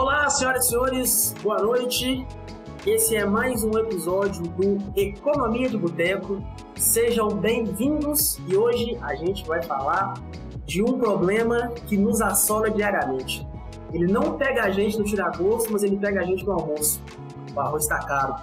Olá, senhoras e senhores, boa noite. Esse é mais um episódio do Economia de Boteco. Sejam bem-vindos e hoje a gente vai falar de um problema que nos assola diariamente. Ele não pega a gente no tiragosto, mas ele pega a gente no almoço. O arroz está caro.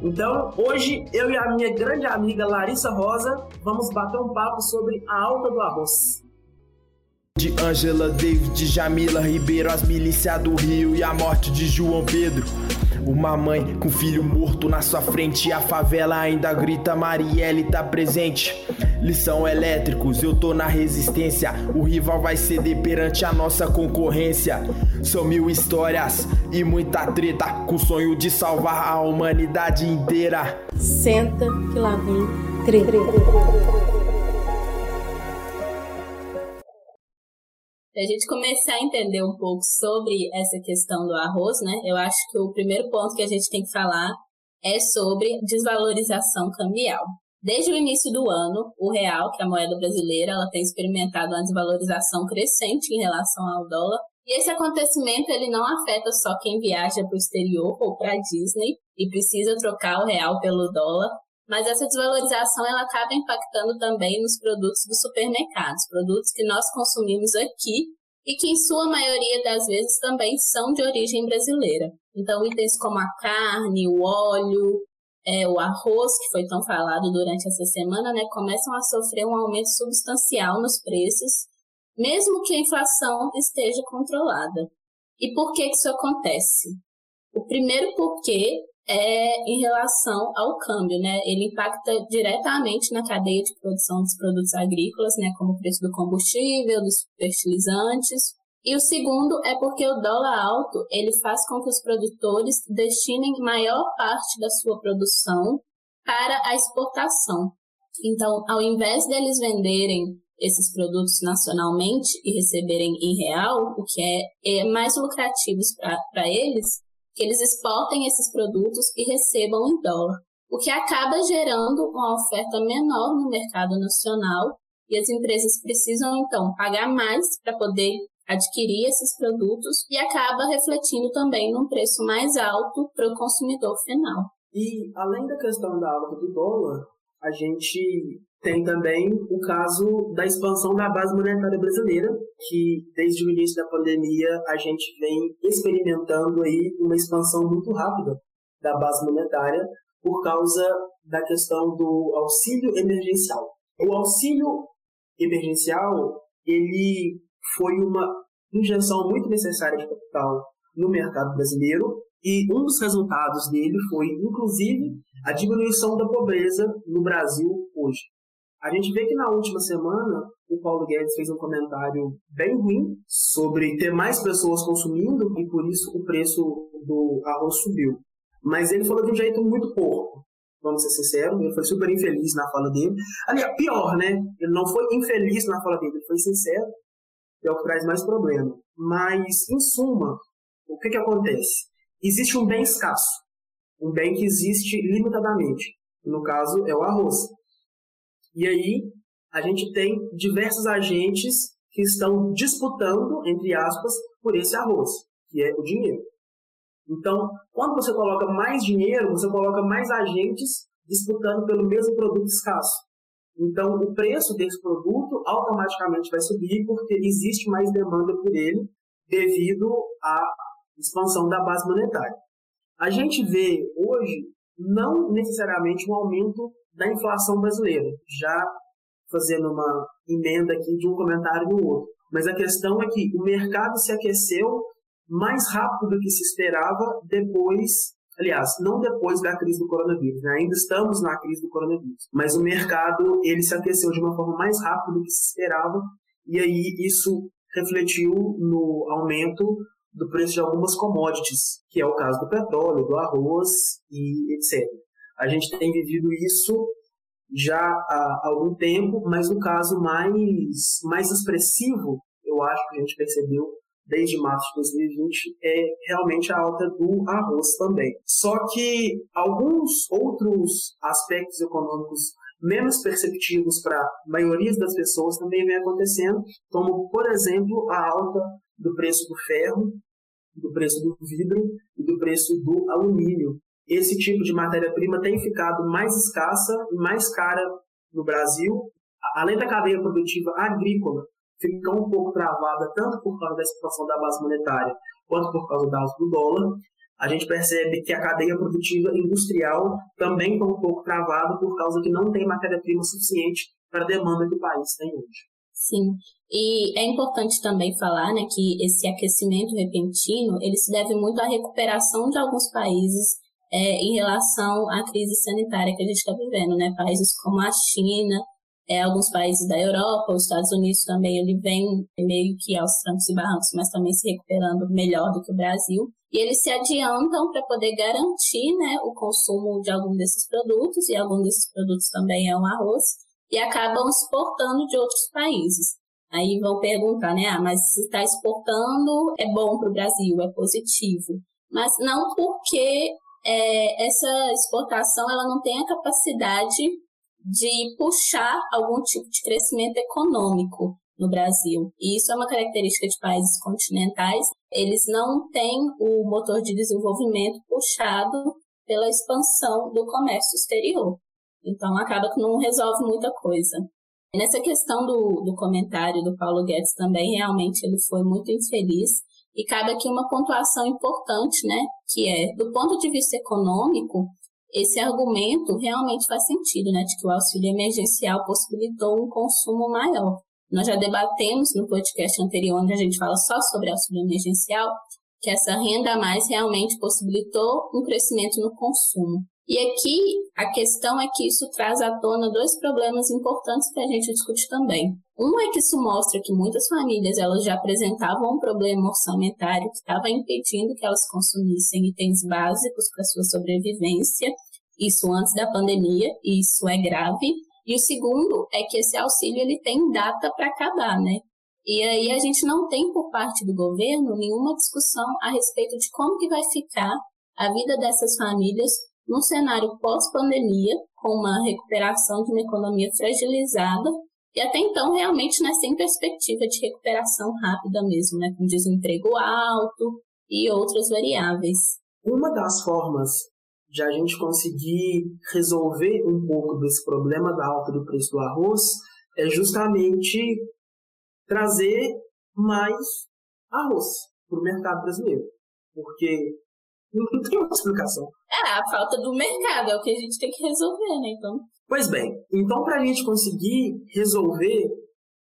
Então, hoje eu e a minha grande amiga Larissa Rosa vamos bater um papo sobre a alta do arroz. De Angela David, Jamila Ribeiro, as milícias do Rio e a morte de João Pedro. Uma mãe com filho morto na sua frente e a favela ainda grita Marielle tá presente. Lição elétricos, eu tô na resistência. O rival vai ceder perante a nossa concorrência. São mil histórias e muita treta com o sonho de salvar a humanidade inteira. Senta que lá vem treta. A gente começar a entender um pouco sobre essa questão do arroz, né? Eu acho que o primeiro ponto que a gente tem que falar é sobre desvalorização cambial. Desde o início do ano, o real, que é a moeda brasileira, ela tem experimentado uma desvalorização crescente em relação ao dólar. E esse acontecimento ele não afeta só quem viaja para o exterior ou para a Disney e precisa trocar o real pelo dólar, mas essa desvalorização ela acaba impactando também nos produtos dos supermercados, produtos que nós consumimos aqui e que em sua maioria das vezes também são de origem brasileira. Então itens como a carne, o óleo, é, o arroz, que foi tão falado durante essa semana, né, começam a sofrer um aumento substancial nos preços, mesmo que a inflação esteja controlada. E por que, que isso acontece? O primeiro porquê é em relação ao câmbio, né? Ele impacta diretamente na cadeia de produção dos produtos agrícolas, né, como o preço do combustível, dos fertilizantes, e o segundo é porque o dólar alto ele faz com que os produtores destinem maior parte da sua produção para a exportação. Então, ao invés deles venderem esses produtos nacionalmente e receberem em real, o que é, é mais lucrativo para eles, que eles exportem esses produtos e recebam em dólar, o que acaba gerando uma oferta menor no mercado nacional e as empresas precisam então pagar mais para poder adquirir esses produtos e acaba refletindo também num preço mais alto para o consumidor final. E além da questão da alta do dólar, a gente tem também o caso da expansão da base monetária brasileira, que desde o início da pandemia a gente vem experimentando aí uma expansão muito rápida da base monetária por causa da questão do auxílio emergencial. O auxílio emergencial, ele foi uma injeção muito necessária de capital no mercado brasileiro e um dos resultados dele foi, inclusive, a diminuição da pobreza no Brasil hoje. A gente vê que na última semana o Paulo Guedes fez um comentário bem ruim sobre ter mais pessoas consumindo e por isso o preço do arroz subiu. Mas ele falou de um jeito muito porco, vamos ser sinceros, ele foi super infeliz na fala dele. Aliás, pior, né? Ele não foi infeliz na fala dele, ele foi sincero que é o que traz mais problema. Mas, em suma, o que, que acontece? Existe um bem escasso, um bem que existe limitadamente. No caso, é o arroz. E aí, a gente tem diversos agentes que estão disputando, entre aspas, por esse arroz, que é o dinheiro. Então, quando você coloca mais dinheiro, você coloca mais agentes disputando pelo mesmo produto escasso. Então, o preço desse produto automaticamente vai subir porque existe mais demanda por ele devido à expansão da base monetária. A gente vê hoje não necessariamente um aumento da inflação brasileira, já fazendo uma emenda aqui de um comentário no outro. Mas a questão é que o mercado se aqueceu mais rápido do que se esperava depois Aliás, não depois da crise do coronavírus, né? ainda estamos na crise do coronavírus, mas o mercado ele se aqueceu de uma forma mais rápida do que se esperava e aí isso refletiu no aumento do preço de algumas commodities, que é o caso do petróleo, do arroz e etc. A gente tem vivido isso já há algum tempo, mas o caso mais, mais expressivo, eu acho que a gente percebeu desde março de 2020 é realmente a alta do arroz também. Só que alguns outros aspectos econômicos menos perceptivos para a maioria das pessoas também vem acontecendo, como, por exemplo, a alta do preço do ferro, do preço do vidro e do preço do alumínio. Esse tipo de matéria-prima tem ficado mais escassa e mais cara no Brasil, além da cadeia produtiva agrícola ficar um pouco travada, tanto por causa da situação da base monetária, quanto por causa da alta do dólar, a gente percebe que a cadeia produtiva industrial também está um pouco travada por causa que não tem matéria-prima suficiente para a demanda que o país tem hoje. Sim, e é importante também falar né, que esse aquecimento repentino ele se deve muito à recuperação de alguns países é, em relação à crise sanitária que a gente está vivendo, né? Países como a China, é, alguns países da Europa, os Estados Unidos também, ele vem meio que aos trancos e barrancos, mas também se recuperando melhor do que o Brasil. E eles se adiantam para poder garantir né, o consumo de algum desses produtos, e algum desses produtos também é o arroz, e acabam exportando de outros países. Aí vão perguntar, né? Ah, mas se está exportando, é bom para o Brasil, é positivo. Mas não porque é, essa exportação ela não tem a capacidade de puxar algum tipo de crescimento econômico no Brasil. E isso é uma característica de países continentais. Eles não têm o motor de desenvolvimento puxado pela expansão do comércio exterior. Então acaba que não resolve muita coisa. Nessa questão do, do comentário do Paulo Guedes também, realmente ele foi muito infeliz. E cabe aqui uma pontuação importante, né? Que é, do ponto de vista econômico, esse argumento realmente faz sentido, né? De que o auxílio emergencial possibilitou um consumo maior. Nós já debatemos no podcast anterior, onde a gente fala só sobre auxílio emergencial, que essa renda a mais realmente possibilitou um crescimento no consumo. E aqui a questão é que isso traz à tona dois problemas importantes para a gente discutir também. Um é que isso mostra que muitas famílias elas já apresentavam um problema orçamentário que estava impedindo que elas consumissem itens básicos para sua sobrevivência, isso antes da pandemia, e isso é grave. E o segundo é que esse auxílio ele tem data para acabar, né? E aí a gente não tem por parte do governo nenhuma discussão a respeito de como que vai ficar a vida dessas famílias num cenário pós-pandemia, com uma recuperação de uma economia fragilizada e até então realmente né, sem perspectiva de recuperação rápida mesmo, né, com desemprego alto e outras variáveis. Uma das formas de a gente conseguir resolver um pouco desse problema da alta do preço do arroz é justamente trazer mais arroz para o mercado brasileiro. Porque não tem outra explicação. É, a falta do mercado é o que a gente tem que resolver, né? Então. Pois bem, então para a gente conseguir resolver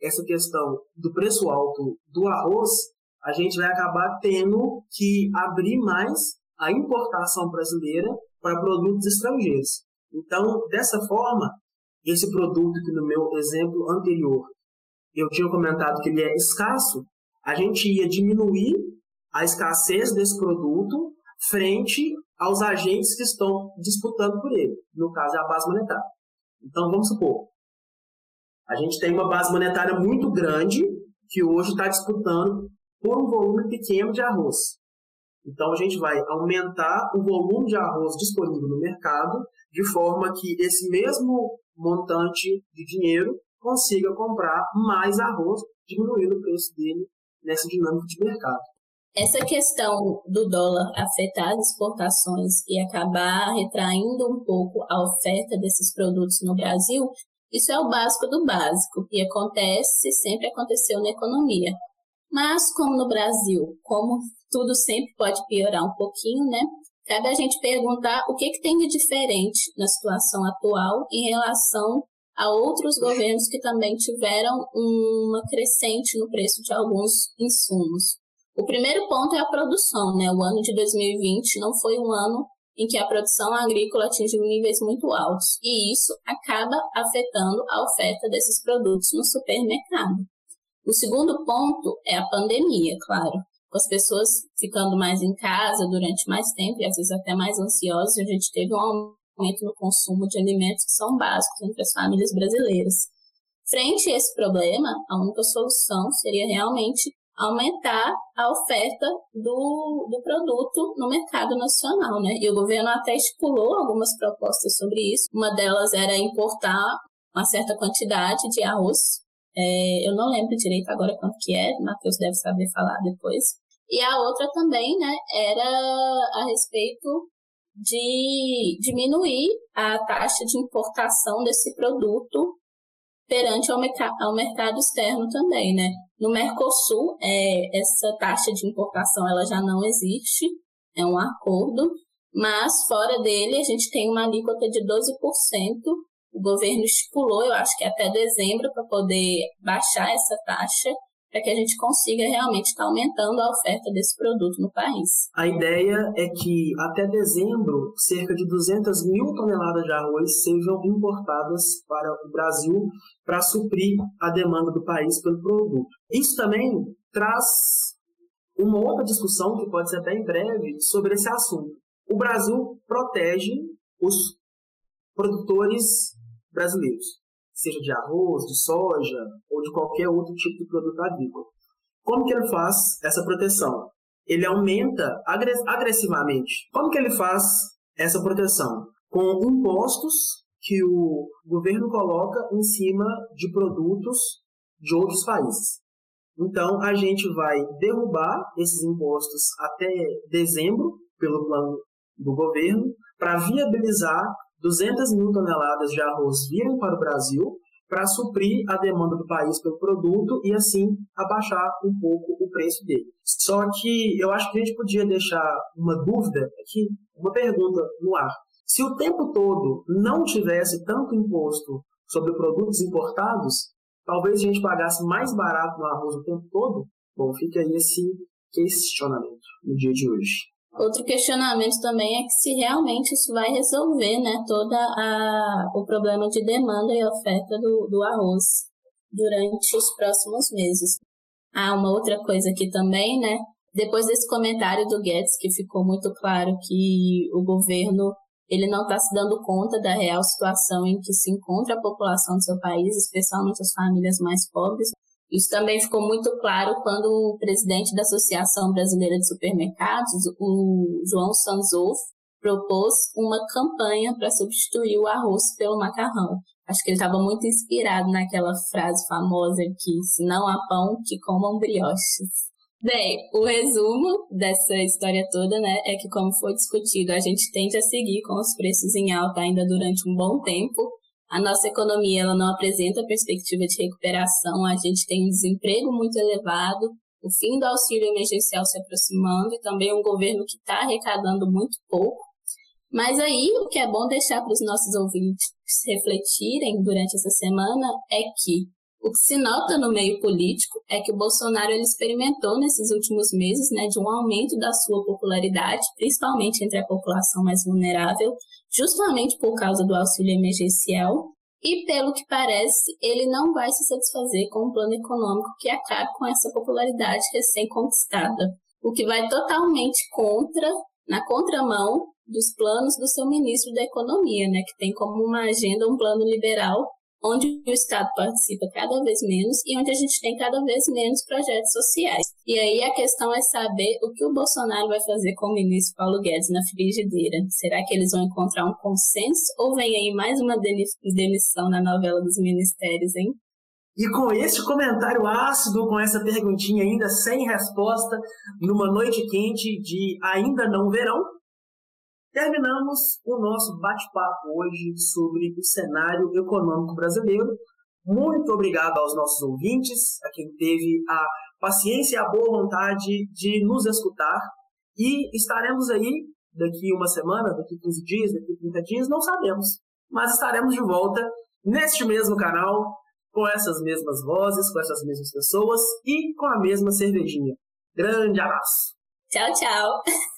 essa questão do preço alto do arroz, a gente vai acabar tendo que abrir mais a importação brasileira para produtos estrangeiros. Então, dessa forma, esse produto que no meu exemplo anterior eu tinha comentado que ele é escasso, a gente ia diminuir a escassez desse produto frente aos agentes que estão disputando por ele. No caso, é a base monetária. Então, vamos supor, a gente tem uma base monetária muito grande que hoje está disputando por um volume pequeno de arroz. Então, a gente vai aumentar o volume de arroz disponível no mercado de forma que esse mesmo montante de dinheiro consiga comprar mais arroz, diminuindo o preço dele nessa dinâmica de mercado. Essa questão do dólar afetar as exportações e acabar retraindo um pouco a oferta desses produtos no Brasil, isso é o básico do básico e acontece, sempre aconteceu na economia. Mas como no Brasil, como tudo sempre pode piorar um pouquinho, né? Cabe a gente perguntar o que, que tem de diferente na situação atual em relação a outros governos que também tiveram uma crescente no preço de alguns insumos. O primeiro ponto é a produção, né? O ano de 2020 não foi um ano em que a produção agrícola atingiu níveis muito altos, e isso acaba afetando a oferta desses produtos no supermercado. O segundo ponto é a pandemia, claro. Com as pessoas ficando mais em casa durante mais tempo e às vezes até mais ansiosas, a gente teve um aumento no consumo de alimentos que são básicos entre as famílias brasileiras. Frente a esse problema, a única solução seria realmente aumentar a oferta do, do produto no mercado nacional, né? E o governo até estipulou algumas propostas sobre isso. Uma delas era importar uma certa quantidade de arroz. É, eu não lembro direito agora quanto que é, o Matheus deve saber falar depois. E a outra também, né, era a respeito de diminuir a taxa de importação desse produto perante ao, ao mercado externo também, né? No Mercosul, é, essa taxa de importação ela já não existe, é um acordo, mas fora dele a gente tem uma alíquota de 12%. O governo estipulou, eu acho que até dezembro, para poder baixar essa taxa, para que a gente consiga realmente estar tá aumentando a oferta desse produto no país. A ideia é que até dezembro, cerca de 200 mil toneladas de arroz sejam importadas para o Brasil para suprir a demanda do país pelo produto. Isso também traz uma outra discussão, que pode ser até em breve, sobre esse assunto. O Brasil protege os produtores brasileiros seja de arroz, de soja ou de qualquer outro tipo de produto agrícola. Como que ele faz essa proteção? Ele aumenta agressivamente. Como que ele faz essa proteção? Com impostos que o governo coloca em cima de produtos de outros países. Então, a gente vai derrubar esses impostos até dezembro, pelo plano do governo, para viabilizar 200 mil toneladas de arroz virem para o Brasil para suprir a demanda do país pelo produto e assim abaixar um pouco o preço dele. Só que eu acho que a gente podia deixar uma dúvida aqui, uma pergunta no ar. Se o tempo todo não tivesse tanto imposto sobre produtos importados, talvez a gente pagasse mais barato no arroz o tempo todo? Bom, fica aí esse questionamento no dia de hoje. Outro questionamento também é que se realmente isso vai resolver né, todo o problema de demanda e oferta do, do arroz durante os próximos meses. Ah, uma outra coisa aqui também, né? Depois desse comentário do Guedes, que ficou muito claro que o governo ele não está se dando conta da real situação em que se encontra a população do seu país, especialmente as famílias mais pobres. Isso também ficou muito claro quando o presidente da Associação Brasileira de Supermercados, o João Sanzolf, propôs uma campanha para substituir o arroz pelo macarrão. Acho que ele estava muito inspirado naquela frase famosa que se não há pão, que comam brioches. Bem, o resumo dessa história toda, né, é que como foi discutido, a gente tende a seguir com os preços em alta ainda durante um bom tempo, a nossa economia ela não apresenta perspectiva de recuperação, a gente tem um desemprego muito elevado, o fim do auxílio emergencial se aproximando e também um governo que está arrecadando muito pouco. Mas aí o que é bom deixar para os nossos ouvintes refletirem durante essa semana é que o que se nota no meio político é que o Bolsonaro ele experimentou nesses últimos meses né, de um aumento da sua popularidade, principalmente entre a população mais vulnerável, justamente por causa do auxílio emergencial. E pelo que parece, ele não vai se satisfazer com um plano econômico que acabe com essa popularidade recém-conquistada, o que vai totalmente contra, na contramão dos planos do seu ministro da Economia, né, que tem como uma agenda um plano liberal onde o Estado participa cada vez menos e onde a gente tem cada vez menos projetos sociais. E aí a questão é saber o que o Bolsonaro vai fazer com o ministro Paulo Guedes na frigideira. Será que eles vão encontrar um consenso ou vem aí mais uma demissão na novela dos ministérios, hein? E com esse comentário ácido, com essa perguntinha ainda sem resposta, numa noite quente de ainda não verão, terminamos o nosso bate-papo hoje sobre o cenário econômico brasileiro. Muito obrigado aos nossos ouvintes, a quem teve a paciência e a boa vontade de nos escutar. E estaremos aí daqui uma semana, daqui 15 dias, daqui 30 dias, não sabemos. Mas estaremos de volta neste mesmo canal, com essas mesmas vozes, com essas mesmas pessoas e com a mesma cervejinha. Grande abraço! Tchau, tchau!